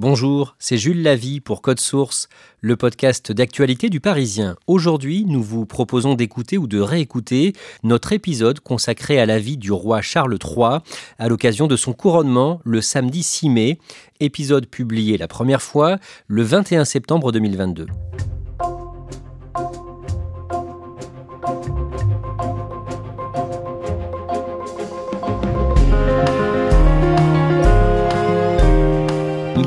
Bonjour, c'est Jules Lavie pour Code Source, le podcast d'actualité du Parisien. Aujourd'hui, nous vous proposons d'écouter ou de réécouter notre épisode consacré à la vie du roi Charles III à l'occasion de son couronnement le samedi 6 mai, épisode publié la première fois le 21 septembre 2022.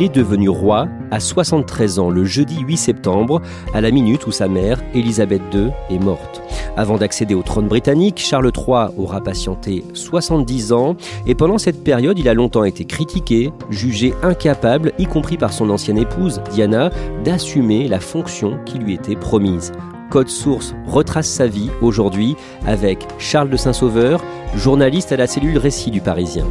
Devenu roi à 73 ans le jeudi 8 septembre, à la minute où sa mère, Élisabeth II, est morte. Avant d'accéder au trône britannique, Charles III aura patienté 70 ans et pendant cette période, il a longtemps été critiqué, jugé incapable, y compris par son ancienne épouse, Diana, d'assumer la fonction qui lui était promise. Code Source retrace sa vie aujourd'hui avec Charles de Saint-Sauveur, journaliste à la cellule Récit du Parisien.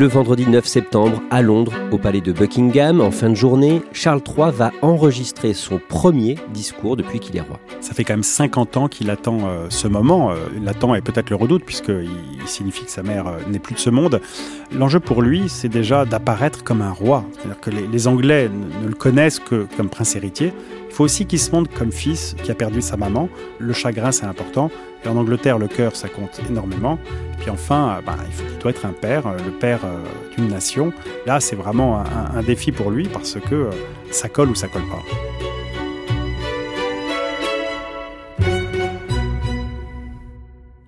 Le vendredi 9 septembre, à Londres, au palais de Buckingham, en fin de journée, Charles III va enregistrer son premier discours depuis qu'il est roi. Ça fait quand même 50 ans qu'il attend euh, ce moment. Euh, l'attend et peut-être le redoute, puisqu'il il signifie que sa mère euh, n'est plus de ce monde. L'enjeu pour lui, c'est déjà d'apparaître comme un roi. C'est-à-dire que les, Anglais ne, le connaissent que comme prince héritier. Il faut aussi qu'il se montre comme fils qui a perdu sa maman. Le chagrin, c'est important. Et en Angleterre, le cœur, ça compte énormément. Puis enfin, bah, il, doit être un père, euh, le père euh, d'une nation. Là, c'est vraiment un, défi pour lui parce que euh, ça colle ou ça colle pas.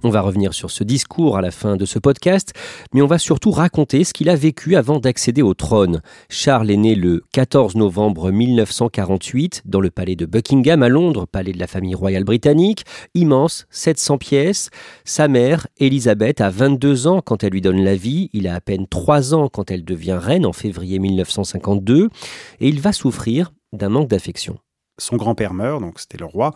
On va revenir sur ce discours à la fin de ce podcast, mais on va surtout raconter ce qu'il a vécu avant d'accéder au trône. Charles est né le 14 novembre 1948 dans le palais de Buckingham à Londres, palais de la famille royale britannique, immense, 700 pièces. Sa mère, Elisabeth, a 22 ans quand elle lui donne la vie, il a à peine 3 ans quand elle devient reine en février 1952, et il va souffrir d'un manque d'affection. Son grand-père meurt, donc c'était le roi,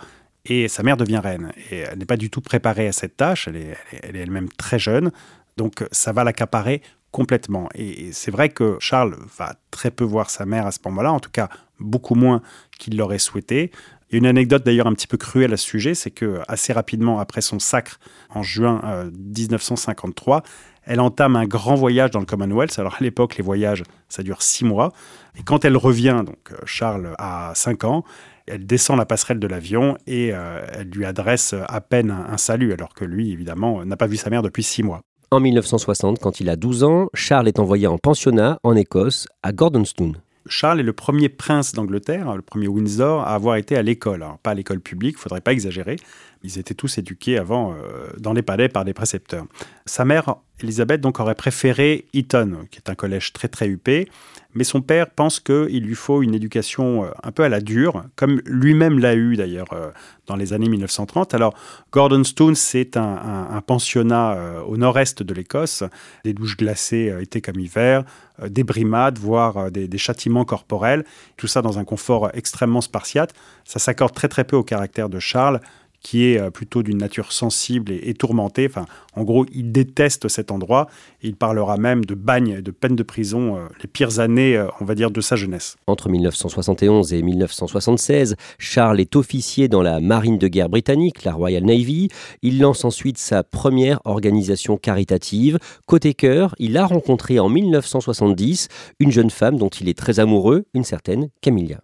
et sa mère devient reine. Et elle n'est pas du tout préparée à cette tâche, elle est elle-même très jeune, donc ça va l'accaparer complètement. Et, c'est vrai que Charles va très peu voir sa mère à ce moment-là, en tout cas beaucoup moins qu'il l'aurait souhaité. A une anecdote d'ailleurs un petit peu cruelle à ce sujet, c'est que assez rapidement après son sacre en juin 1953, euh, elle entame un grand voyage dans le Commonwealth. Alors à l'époque, les voyages, ça dure six mois. Et quand elle revient, donc euh, Charles a cinq ans, elle descend la passerelle de l'avion et euh, elle lui adresse à peine un, salut, alors que lui, évidemment, n'a pas vu sa mère depuis six mois. En 1960, quand il a 12 ans, Charles est envoyé en pensionnat en Écosse, à Gordonstoun. Charles est le premier prince d'Angleterre, le premier Windsor, à avoir été à l'école. Pas à l'école publique, il faudrait pas exagérer. Ils étaient tous éduqués avant euh, dans les palais par des précepteurs. Sa mère, Elisabeth, donc, aurait préféré Eton, qui est un collège très très huppé. Mais son père pense qu'il lui faut une éducation euh, un peu à la dure, comme lui-même l'a eu d'ailleurs euh, dans les années 1930. Alors, Gordonstoun, c'est un, pensionnat au nord-est de l'Écosse, des douches glacées été comme hiver, des brimades, voire des, châtiments corporels, tout ça dans un confort extrêmement spartiate. Ça s'accorde très très peu au caractère de Charles, qui est euh, plutôt d'une nature sensible et, tourmentée. Enfin, en gros, il déteste cet endroit. Il parlera même de bagne, de peine de prison, euh, les pires années, euh, on va dire, de sa jeunesse. Entre 1971 et 1976, Charles est officier dans la marine de guerre britannique, la Royal Navy. Il lance ensuite sa première organisation caritative. Côté cœur, il a rencontré en 1970 une jeune femme dont il est très amoureux, une certaine Camilla.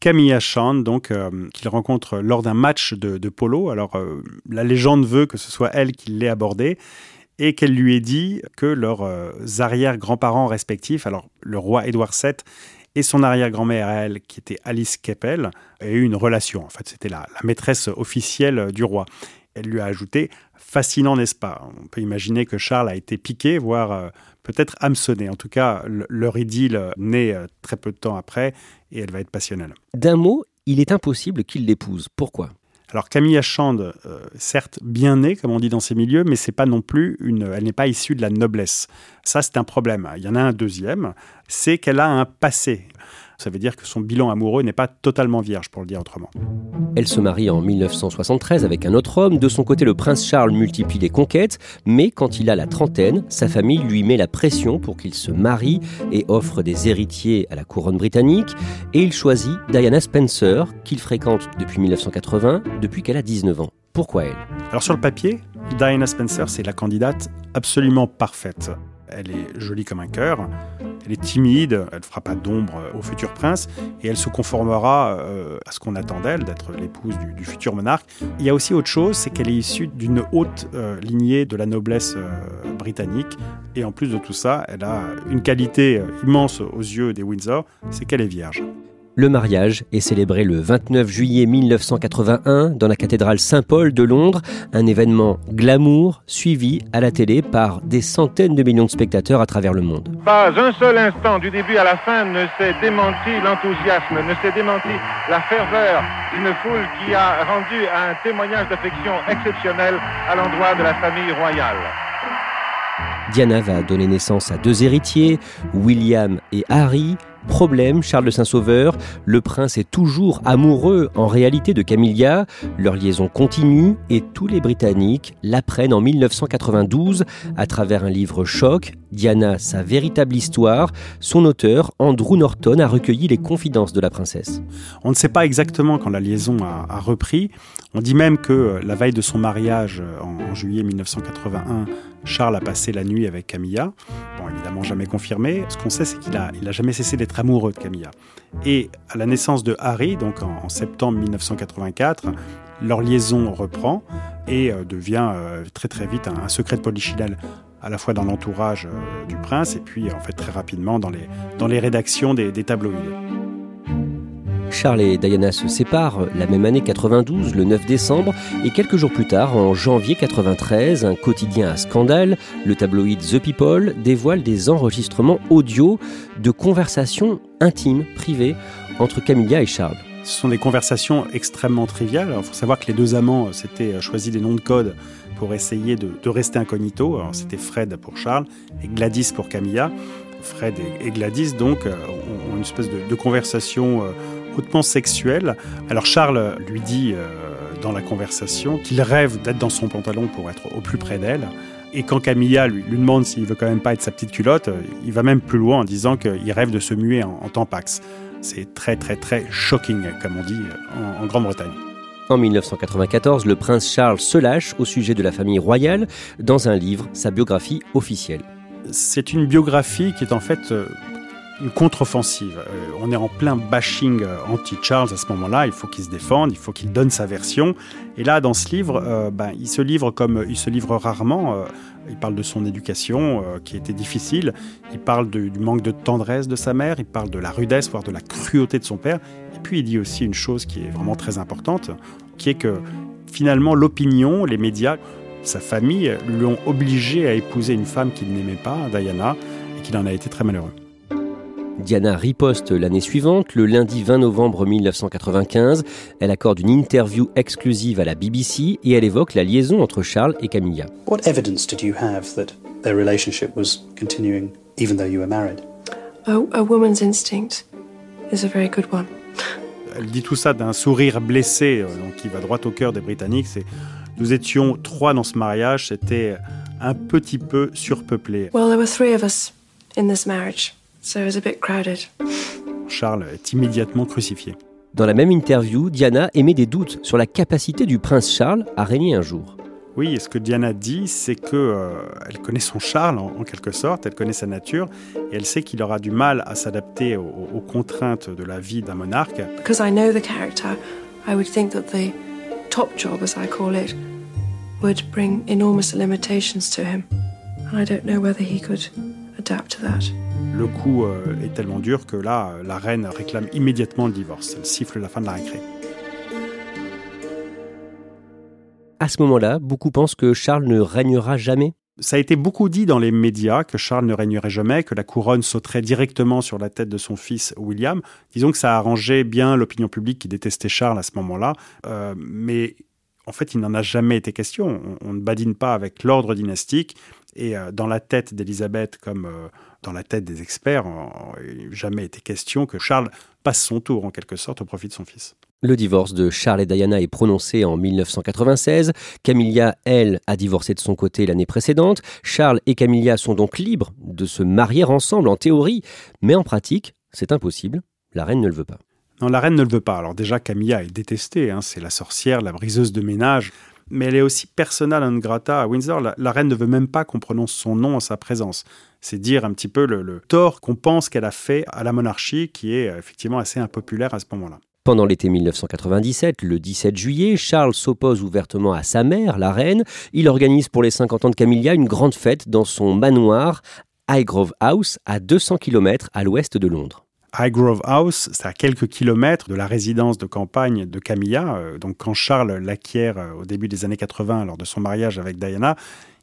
Camilla Chand, donc, euh, qu'il rencontre lors d'un match de, polo. Alors, euh, la légende veut que ce soit elle qui l'ait abordé et qu'elle lui ait dit que leurs euh, arrière-grands-parents respectifs, alors le roi Édouard VII et son arrière-grand-mère, elle, qui était Alice Keppel, avaient eu une relation. En fait, c'était la, maîtresse officielle du roi. Elle lui a ajouté Fascinant, n'est-ce pas? On peut imaginer que Charles a été piqué, voire peut-être hameçonné. En tout cas, leur idylle naît très peu de temps après et elle va être passionnelle. D'un mot, il est impossible qu'il l'épouse. Pourquoi? Alors Camilla Chand, euh, certes bien née, comme on dit dans ces milieux, mais c'est pas non plus une, elle n'est pas issue de la noblesse. Ça, c'est un problème. Il y en a un deuxième, c'est qu'elle a un passé. Ça veut dire que son bilan amoureux n'est pas totalement vierge, pour le dire autrement. Elle se marie en 1973 avec un autre homme. De son côté, le prince Charles multiplie les conquêtes, mais quand il a la trentaine, sa famille lui met la pression pour qu'il se marie et offre des héritiers à la couronne britannique. Et il choisit Diana Spencer, qu'il fréquente depuis 1980, depuis qu'elle a 19 ans. Pourquoi elle? Alors sur le papier, Diana Spencer, c'est la candidate absolument parfaite. Elle est jolie comme un cœur, elle est timide, elle ne fera pas d'ombre au futur prince et elle se conformera euh, à ce qu'on attend d'elle, d'être l'épouse du, futur monarque. Il y a aussi autre chose, c'est qu'elle est issue d'une haute euh, lignée de la noblesse euh, britannique et en plus de tout ça, elle a une qualité immense aux yeux des Windsor, c'est qu'elle est vierge. Le mariage est célébré le 29 juillet 1981 dans la cathédrale Saint-Paul de Londres, un événement glamour suivi à la télé par des centaines de millions de spectateurs à travers le monde. Pas un seul instant du début à la fin ne s'est démenti l'enthousiasme, ne s'est démenti la ferveur d'une foule qui a rendu un témoignage d'affection exceptionnel à l'endroit de la famille royale. Diana va donner naissance à deux héritiers, William et Harry, Problème, Charles de Saint-Sauveur, le prince est toujours amoureux en réalité de Camilla, leur liaison continue et tous les Britanniques l'apprennent en 1992 à travers un livre choc, Diana, sa véritable histoire. Son auteur, Andrew Norton, a recueilli les confidences de la princesse. On ne sait pas exactement quand la liaison a, repris. On dit même que la veille de son mariage en, en juillet 1981, Charles a passé la nuit avec Camilla. Bon, évidemment jamais confirmé. Ce qu'on sait, c'est qu'il a, il a jamais cessé d'être amoureux de Camilla. Et à la naissance de Harry, donc en, septembre 1984, leur liaison reprend et euh, devient euh, très très vite un, secret de polichinelle à la fois dans l'entourage euh, du prince et puis en fait très rapidement dans les, dans les rédactions des, des. Charles et Diana se séparent la même année 92, le 9 décembre, et quelques jours plus tard, en janvier 93, un quotidien à scandale, le tabloïd The People, dévoile des enregistrements audio de conversations intimes, privées, entre Camilla et Charles. Ce sont des conversations extrêmement triviales. Il faut savoir que les deux amants s'étaient choisi des noms de code pour essayer de, rester incognito. C'était Fred pour Charles et Gladys pour Camilla. Fred et, Gladys, donc, ont, une espèce de, conversation euh, hautement sexuel. Alors Charles lui dit euh, dans la conversation qu'il rêve d'être dans son pantalon pour être au plus près d'elle. Et quand Camilla lui, lui demande s'il veut quand même pas être sa petite culotte, il va même plus loin en disant qu'il rêve de se muer en, en tampax. C'est très très très shocking, comme on dit en, en Grande-Bretagne. En 1994, le prince Charles se lâche au sujet de la famille royale dans un livre, sa biographie officielle. C'est une biographie qui est en fait euh, une contre-offensive. Euh, on est en plein bashing euh, anti-Charles à ce moment-là. Il faut qu'il se défende, il faut qu'il donne sa version. Et là, dans ce livre, euh, ben, il se livre comme il se livre rarement. il parle de son éducation qui était difficile. Il parle du manque de tendresse de sa mère. Il parle de la rudesse, voire de la cruauté de son père. Et puis il dit aussi une chose qui est vraiment très importante, qui est que finalement l'opinion, les médias, sa famille l'ont obligé à épouser une femme qu'il n'aimait pas, Diana, et qu'il en a été très malheureux. Diana riposte l'année suivante, le lundi 20 novembre 1995. Elle accorde une interview exclusive à la BBC et elle évoque la liaison entre Charles et Camilla. What evidence did you have that their relationship was continuing even though you were married? A, woman's instinct is a very good one. Elle dit tout ça d'un sourire blessé, euh, donc qui va droit au cœur des Britanniques. C'est nous étions trois dans ce mariage, c'était un petit peu surpeuplé. Well, there were three of us in this marriage. Charles est immédiatement crucifié. Dans la même interview, Diana émet des doutes sur la capacité du prince Charles à régner un jour. Oui, et ce que Diana dit, c'est que euh, elle connaît son Charles en, en, quelque sorte, elle connaît sa nature, et elle sait qu'il aura du mal à s'adapter aux, aux, contraintes de la vie d'un monarque. Because I know the character, I would think that the top job, as I call it, would bring enormous limitations to him, and I don't know whether he could adapt to that. Le coup euh, est tellement dur que là, la reine réclame immédiatement le divorce. Elle siffle la fin de la récré. À ce moment-là, beaucoup pensent que Charles ne régnera jamais. Ça a été beaucoup dit dans les médias que Charles ne régnerait jamais, que la couronne sauterait directement sur la tête de son fils William. Disons que ça arrangeait bien l'opinion publique qui détestait Charles à ce moment-là. Euh, mais en fait, il n'en a jamais été question. On, on ne badine pas avec l'ordre dynastique. Et euh, dans la tête d'Élisabeth, comme euh, dans la tête des experts, il jamais été question que Charles passe son tour, en quelque sorte, au profit de son fils. Le divorce de Charles et Diana est prononcé en 1996. Camilla, elle, a divorcé de son côté l'année précédente. Charles et Camilla sont donc libres de se marier ensemble en théorie, mais en pratique, c'est impossible. La reine ne le veut pas. Non, la reine ne le veut pas. Alors déjà, Camilla est détestée. Hein. C'est la sorcière, la briseuse de ménage. Mais elle est aussi persona non grata à Windsor. La, reine ne veut même pas qu'on prononce son nom en sa présence. C'est dire un petit peu le, le tort qu'on pense qu'elle a fait à la monarchie, qui est effectivement assez impopulaire à ce moment-là. Pendant l'été 1997, le 17 juillet, Charles s'oppose ouvertement à sa mère, la reine. Il organise pour les 50 ans de Camilla une grande fête dans son manoir Highgrove House, à 200 km à l'ouest de Londres. Highgrove House, c'est à quelques kilomètres de la résidence de campagne de Camilla. Donc quand Charles l'acquiert au début des années 80 lors de son mariage avec Diana,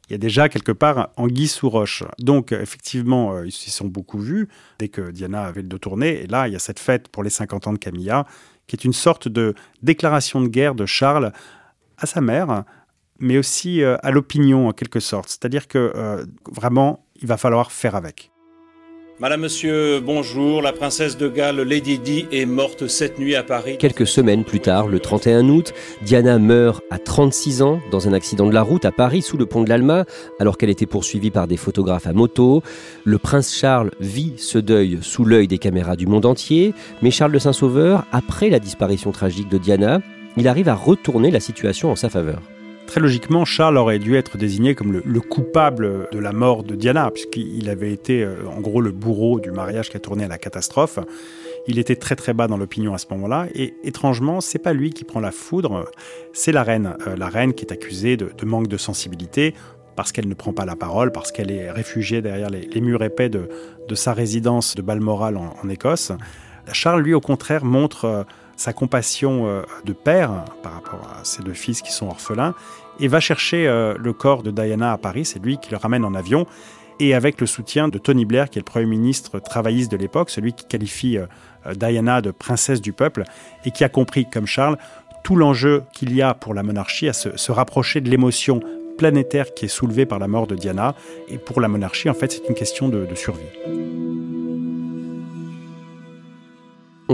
il y a déjà quelque part anguille sous roche. Donc effectivement, ils s'y sont beaucoup vus dès que Diana avait le dos tourné. Et là, il y a cette fête pour les 50 ans de Camilla qui est une sorte de déclaration de guerre de Charles à sa mère, mais aussi euh, à l'opinion en quelque sorte. C'est-à-dire que euh, vraiment, il va falloir faire avec. Madame, Monsieur, bonjour. La princesse de Galles, Lady Di, est morte cette nuit à Paris. Quelques semaines plus tard, le 31 août, Diana meurt à 36 ans dans un accident de la route à Paris sous le pont de l'Alma, alors qu'elle était poursuivie par des photographes à moto. Le prince Charles vit ce deuil sous l'œil des caméras du monde entier, mais Charles de Saint-Sauveur, après la disparition tragique de Diana, il arrive à retourner la situation en sa faveur. Très logiquement, Charles aurait dû être désigné comme le, le coupable de la mort de Diana, puisqu'il avait été euh, en gros le bourreau du mariage qui a tourné à la catastrophe. Il était très très bas dans l'opinion à ce moment-là, et étrangement, c'est pas lui qui prend la foudre, c'est la reine. Euh, la reine qui est accusée de, manque de sensibilité parce qu'elle ne prend pas la parole, parce qu'elle est réfugiée derrière les, murs épais de, sa résidence de Balmoral en, en, Écosse. Charles, lui, au contraire, montre euh, sa compassion euh, de père par rapport à ses deux fils qui sont orphelins et va chercher euh, le corps de Diana à Paris. C'est lui qui le ramène en avion et avec le soutien de Tony Blair, qui est le Premier ministre travailliste de l'époque, celui qui qualifie euh, Diana de princesse du peuple et qui a compris, comme Charles, tout l'enjeu qu'il y a pour la monarchie à se, rapprocher de l'émotion planétaire qui est soulevée par la mort de Diana. Et pour la monarchie, en fait, c'est une question de survie.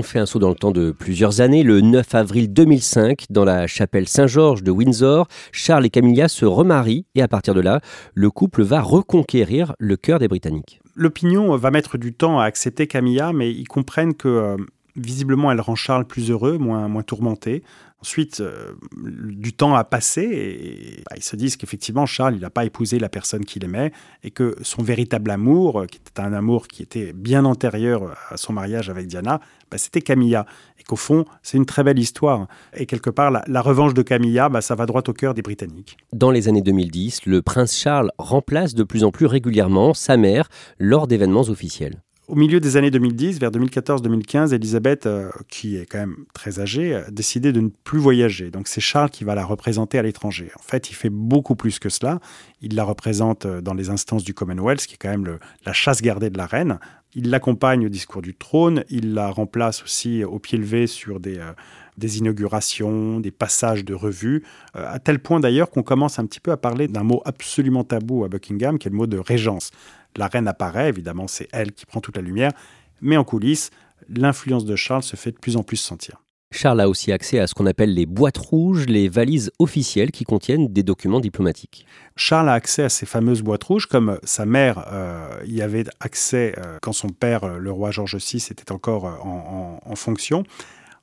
On fait un saut dans le temps de plusieurs années. Le 9 avril 2005, dans la chapelle Saint-Georges de Windsor, Charles et Camilla se remarient et à partir de là, le couple va reconquérir le cœur des Britanniques. L'opinion va mettre du temps à accepter Camilla, mais ils comprennent que euh, visiblement elle rend Charles plus heureux, moins, moins tourmenté. Ensuite, euh, du temps a passé et bah, ils se disent qu'effectivement, Charles, il n'a pas épousé la personne qu'il aimait et que son véritable amour, qui était un amour qui était bien antérieur à son mariage avec Diana, bah, c'était Camilla. Et qu'au fond, c'est une très belle histoire. Et quelque part, la, la revanche de Camilla, bah, ça va droit au cœur des Britanniques. Dans les années 2010, le prince Charles remplace de plus en plus régulièrement sa mère lors d'événements officiels. Au milieu des années 2010, vers 2014-2015, Elisabeth, euh, qui est quand même très âgée, a décidé de ne plus voyager. Donc c'est Charles qui va la représenter à l'étranger. En fait, il fait beaucoup plus que cela. Il la représente dans les instances du Commonwealth, qui est quand même la chasse gardée de la reine. Il l'accompagne au discours du trône. Il la remplace aussi au pied levé sur des, euh, des inaugurations, des passages de revues, euh, à tel point d'ailleurs qu'on commence un petit peu à parler d'un mot absolument tabou à Buckingham, qui est le mot de régence. La reine apparaît, évidemment, c'est elle qui prend toute la lumière, mais en coulisses, l'influence de Charles se fait de plus en plus sentir. Charles a aussi accès à ce qu'on appelle les boîtes rouges, les valises officielles qui contiennent des documents diplomatiques. Charles a accès à ces fameuses boîtes rouges, comme sa mère euh, y avait accès euh, quand son père, le roi George VI, était encore en, en, en fonction.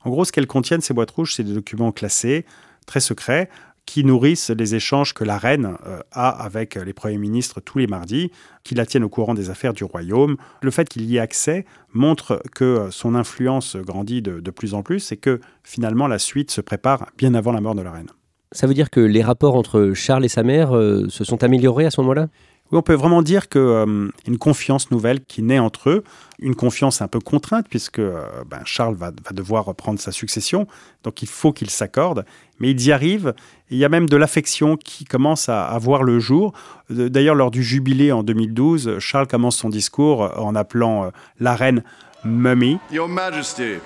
En gros, ce qu'elles contiennent, ces boîtes rouges, c'est des documents classés, très secrets, qui nourrissent les échanges que la reine euh, a avec les premiers ministres tous les mardis, qui la tiennent au courant des affaires du royaume. Le fait qu'il y ait accès montre que euh, son influence grandit de, plus en plus et que finalement la suite se prépare bien avant la mort de la reine. Ça veut dire que les rapports entre Charles et sa mère euh, se sont améliorés à ce moment-là? Oui, on peut vraiment dire qu'il euh, une confiance nouvelle qui naît entre eux, une confiance un peu contrainte puisque euh, ben, Charles va, va, devoir reprendre sa succession, donc il faut qu'il s'accorde, mais ils y arrivent. Il y a même de l'affection qui commence à, à, voir le jour. D'ailleurs, lors du jubilé en 2012, Charles commence son discours en appelant euh, la reine Mummy. Your Majesty,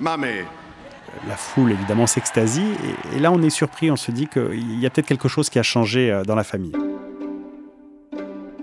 Mummy la foule évidemment s'extasie. Et, là, on est surpris, on se dit qu'il y a peut-être quelque chose qui a changé dans la famille.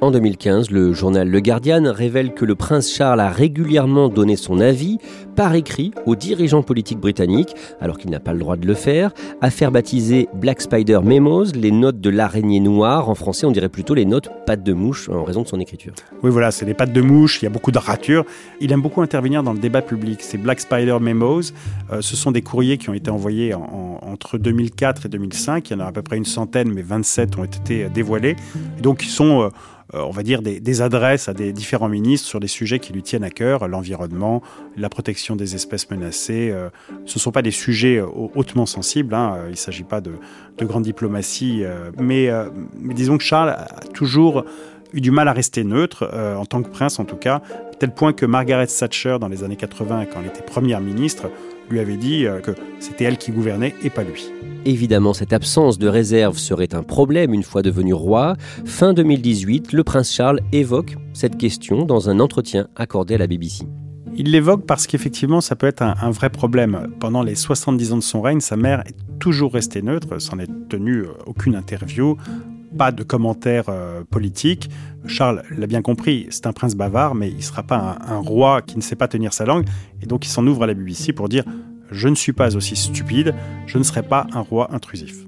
En 2015, le journal Le Guardian révèle que le prince Charles a régulièrement donné son avis par écrit aux dirigeants politiques britanniques, alors qu'il n'a pas le droit de le faire, affaire baptisée Black Spider Memos, les notes de l'araignée noire. En français, on dirait plutôt les notes pattes de mouche en raison de son écriture. Oui, voilà, c'est des pattes de mouche, il y a beaucoup de ratures. Il aime beaucoup intervenir dans le débat public. Ces Black Spider Memos, euh, ce sont des courriers qui ont été envoyés en, en, entre 2004 et 2005. Il y en a à peu près une centaine, mais 27 ont été dévoilés. Et donc, ils sont... Euh, on va dire, des, adresses à des différents ministres sur des sujets qui lui tiennent à cœur, l'environnement, la protection des espèces menacées. Euh, ce ne sont pas des sujets euh, hautement sensibles, hein, il ne s'agit pas de, de, grande diplomatie, mais, mais, disons que Charles a toujours eu du mal à rester neutre, en tant que prince en tout cas, tel point que Margaret Thatcher, dans les années 80, quand elle était première ministre, lui avait dit que c'était elle qui gouvernait et pas lui. Évidemment, cette absence de réserve serait un problème une fois devenu roi. Fin 2018, le prince Charles évoque cette question dans un entretien accordé à la BBC. Il l'évoque parce qu'effectivement, ça peut être un, vrai problème. Pendant les 70 ans de son règne, sa mère est toujours restée neutre, s'en est tenue aucune interview, pas de commentaires euh, politiques. Charles l'a bien compris, c'est un prince bavard, mais il ne sera pas un, un roi qui ne sait pas tenir sa langue. Et donc, il s'en ouvre à la BBC pour dire je ne suis pas aussi stupide, je ne serai pas un roi intrusif.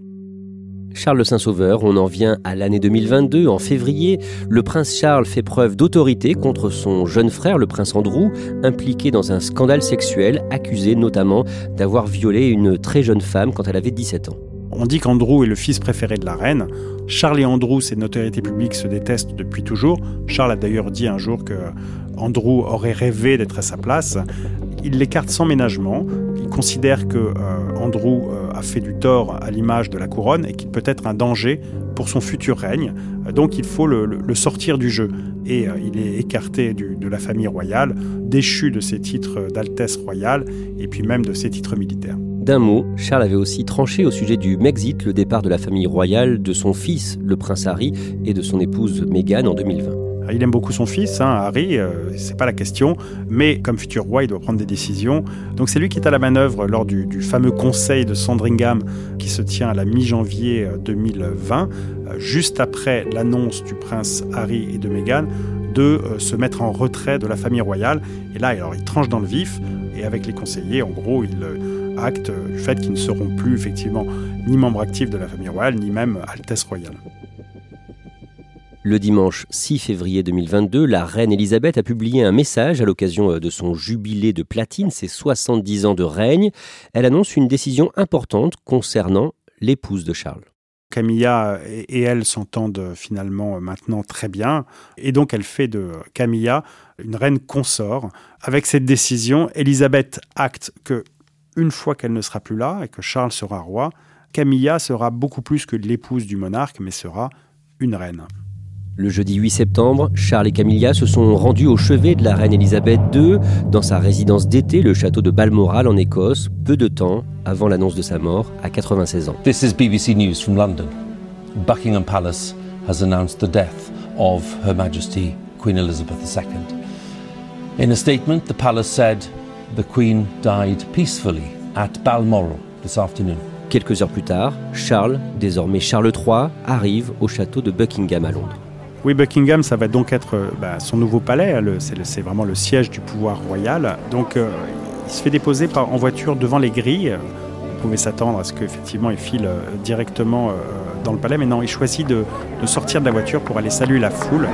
Charles le Saint-Sauveur, on en vient à l'année 2022. En février, le prince Charles fait preuve d'autorité contre son jeune frère, le prince Andrew, impliqué dans un scandale sexuel, accusé notamment d'avoir violé une très jeune femme quand elle avait 17 ans. On dit qu'Andrew est le fils préféré de la reine. Charles et Andrew, ces notoriétés publiques, se détestent depuis toujours. Charles a d'ailleurs dit un jour que Andrew aurait rêvé d'être à sa place. Il l'écarte sans ménagement. Il considère que euh, Andrew euh, a fait du tort à l'image de la couronne et qu'il peut être un danger pour son futur règne. Donc il faut le, sortir du jeu. Et euh, il est écarté de la famille royale, déchu de ses titres d'altesse royale et puis même de ses titres militaires. D'un mot, Charles avait aussi tranché au sujet du Mexit, le départ de la famille royale, de son fils, le prince Harry, et de son épouse Meghan en 2020. Il aime beaucoup son fils, hein, Harry, euh, c'est pas la question, mais comme futur roi, il doit prendre des décisions. Donc c'est lui qui est à la manœuvre lors du, fameux conseil de Sandringham qui se tient à la mi-janvier 2020, euh, juste après l'annonce du prince Harry et de Meghan de euh, se mettre en retrait de la famille royale. Et là, alors, il tranche dans le vif, et avec les conseillers, en gros, il acte du fait qu'ils ne seront plus effectivement ni membres actifs de la famille royale, ni même Altesse royale. Le dimanche 6 février 2022, la reine Elisabeth a publié un message à l'occasion de son jubilé de platine, ses 70 ans de règne. Elle annonce une décision importante concernant l'épouse de Charles. Camilla et elle s'entendent finalement maintenant très bien. Et donc elle fait de Camilla une reine consort. Avec cette décision, Elisabeth acte que une fois qu'elle ne sera plus là et que Charles sera roi, Camilla sera beaucoup plus que l'épouse du monarque, mais sera une reine. Le jeudi 8 septembre, Charles et Camilla se sont rendus au chevet de la reine Elisabeth II dans sa résidence d'été, le château de Balmoral en Écosse, peu de temps avant l'annonce de sa mort à 96 ans. This is BBC News from London. Buckingham Palace has announced the death of Her Majesty Queen Elizabeth II. In a statement, the palace said the Queen died peacefully at Balmoral this afternoon. Quelques heures plus tard, Charles, désormais Charles III, arrive au château de Buckingham à Londres. Oui, Buckingham, ça va donc être bah, son nouveau palais. C'est vraiment le siège du pouvoir royal. Donc, euh, il se fait déposer en voiture devant les grilles. On pouvait s'attendre à ce qu'effectivement il file euh, directement euh, dans le palais, mais non, il choisit de, de sortir de la voiture pour aller saluer la foule.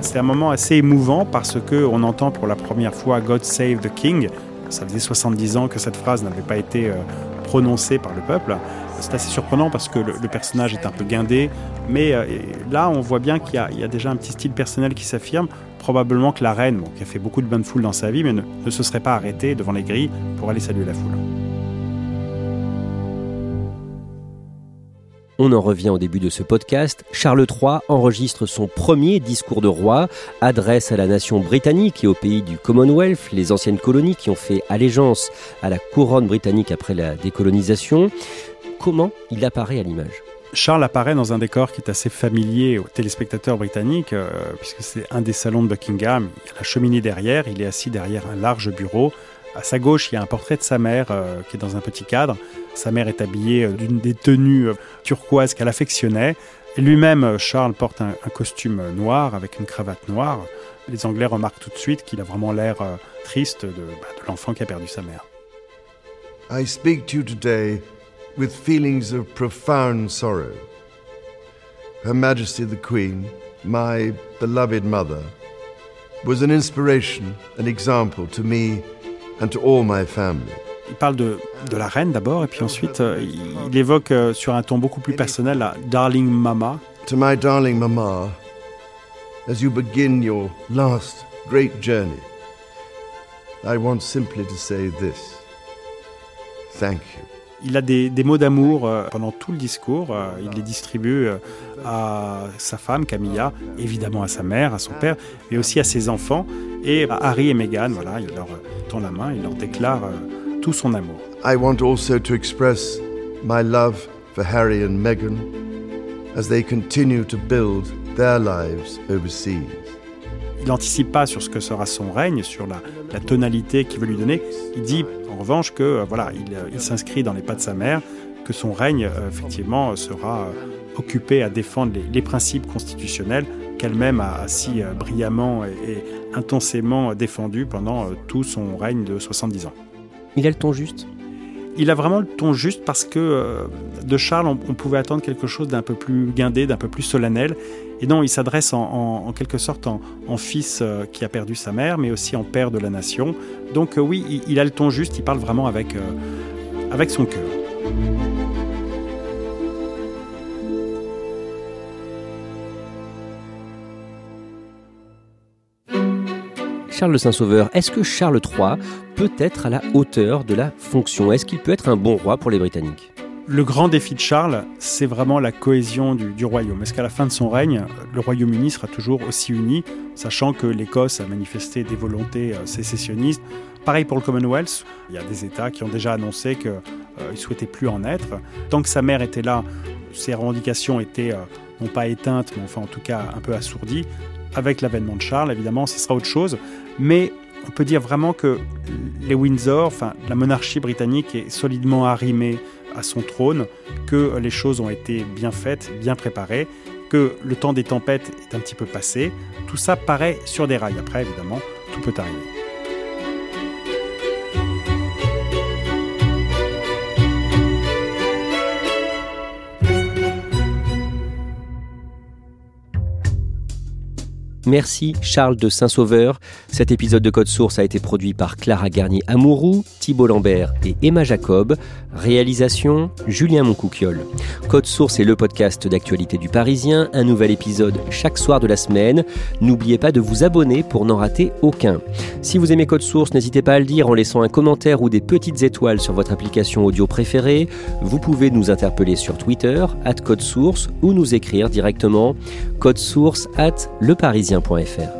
C'est un moment assez émouvant parce que on entend pour la première fois God Save the King, Ça faisait 70 ans que cette phrase n'avait pas été euh, prononcée par le peuple. C'est assez surprenant parce que le, personnage est un peu guindé, mais euh, là on voit bien qu'il y, a déjà un petit style personnel qui s'affirme. Probablement que la reine, qui a fait beaucoup de bonnes foules dans sa vie, mais ne se serait pas arrêtée devant les grilles pour aller saluer la foule. On en revient au début de ce podcast. Charles III enregistre son premier discours de roi, adresse à la nation britannique et au pays du Commonwealth, les anciennes colonies qui ont fait allégeance à la couronne britannique après la décolonisation. Comment il apparaît à l'image? Charles apparaît dans un décor qui est assez familier aux téléspectateurs britanniques, euh, puisque c'est un des salons de Buckingham. Il a la cheminée derrière, il est assis derrière un large bureau à sa gauche, il y a un portrait de sa mère euh, qui est dans un petit cadre. Sa mère est habillée euh, d'une des tenues euh, turquoises qu'elle affectionnait. Lui-même, Charles, porte un, costume noir avec une cravate noire. Les Anglais remarquent tout de suite qu'il a vraiment l'air triste de, bah, l'enfant qui a perdu sa mère. Her Majesty Queen, inspiration, il parle de, de la reine d'abord, et puis ensuite euh, il, évoque euh, sur un ton beaucoup plus personnel la Darling Mama. To my darling Mama, as you begin your last great journey, I want simply to say this. Thank you. Il a des, mots d'amour euh, pendant tout le discours. il les distribue à sa femme, Camilla, évidemment à sa mère, à son père, mais aussi à ses enfants. Et Harry et Meghan, voilà, il leur tend la main, il leur déclare euh, tout son amour. I want also to express my love for Harry and Meghan as they continue to build their lives overseas. Il n'anticipe pas sur ce que sera son règne, sur la, la tonalité qu'il veut lui donner. Il dit en revanche que euh, voilà, il, euh, il s'inscrit dans les pas de sa mère, que son règne effectivement sera occupé à défendre les, les principes constitutionnels qu'elle-même a si brillamment et, intensément défendu pendant euh, tout son règne de 70 ans. Il a le ton juste? Il a vraiment le ton juste parce que euh, de Charles, on, pouvait attendre quelque chose d'un peu plus guindé, d'un peu plus solennel. Et non, il s'adresse en, quelque sorte en, fils euh, qui a perdu sa mère, mais aussi en père de la nation. Donc oui, il, a le ton juste, il parle vraiment avec, avec son cœur. Charles Saint-Sauveur, est-ce que Charles III peut être à la hauteur de la fonction? Est-ce qu'il peut être un bon roi pour les Britanniques? Le grand défi de Charles, c'est vraiment la cohésion du, royaume. Est-ce qu'à la fin de son règne, le Royaume-Uni sera toujours aussi uni, sachant que l'Écosse a manifesté des volontés euh, sécessionnistes? Pareil pour le Commonwealth, il y a des États qui ont déjà annoncé qu'ils euh, ne souhaitaient plus en être. Tant que sa mère était là, ses revendications étaient euh, non pas éteintes, mais enfin en tout cas un peu assourdies. Avec l'avènement de Charles, évidemment, ce sera autre chose. Mais on peut dire vraiment que les Windsor, enfin la monarchie britannique est solidement arrimée à son trône, que les choses ont été bien faites, bien préparées, que le temps des tempêtes est un petit peu passé. Tout ça paraît sur des rails. Après, évidemment, tout peut arriver. Merci Charles de Saint-Sauveur. Cet épisode de Code Source a été produit par Clara Garnier-Amouroux, Thibault Lambert et Emma Jacob. Réalisation Julien Moncouquiole. Code Source est le podcast d'actualité du Parisien, un nouvel épisode chaque soir de la semaine. N'oubliez pas de vous abonner pour n'en rater aucun. Si vous aimez Code Source, n'hésitez pas à le dire en laissant un commentaire ou des petites étoiles sur votre application audio préférée. Vous pouvez nous interpeller sur Twitter, at Code Source, ou nous écrire directement code source at leparisien.fr.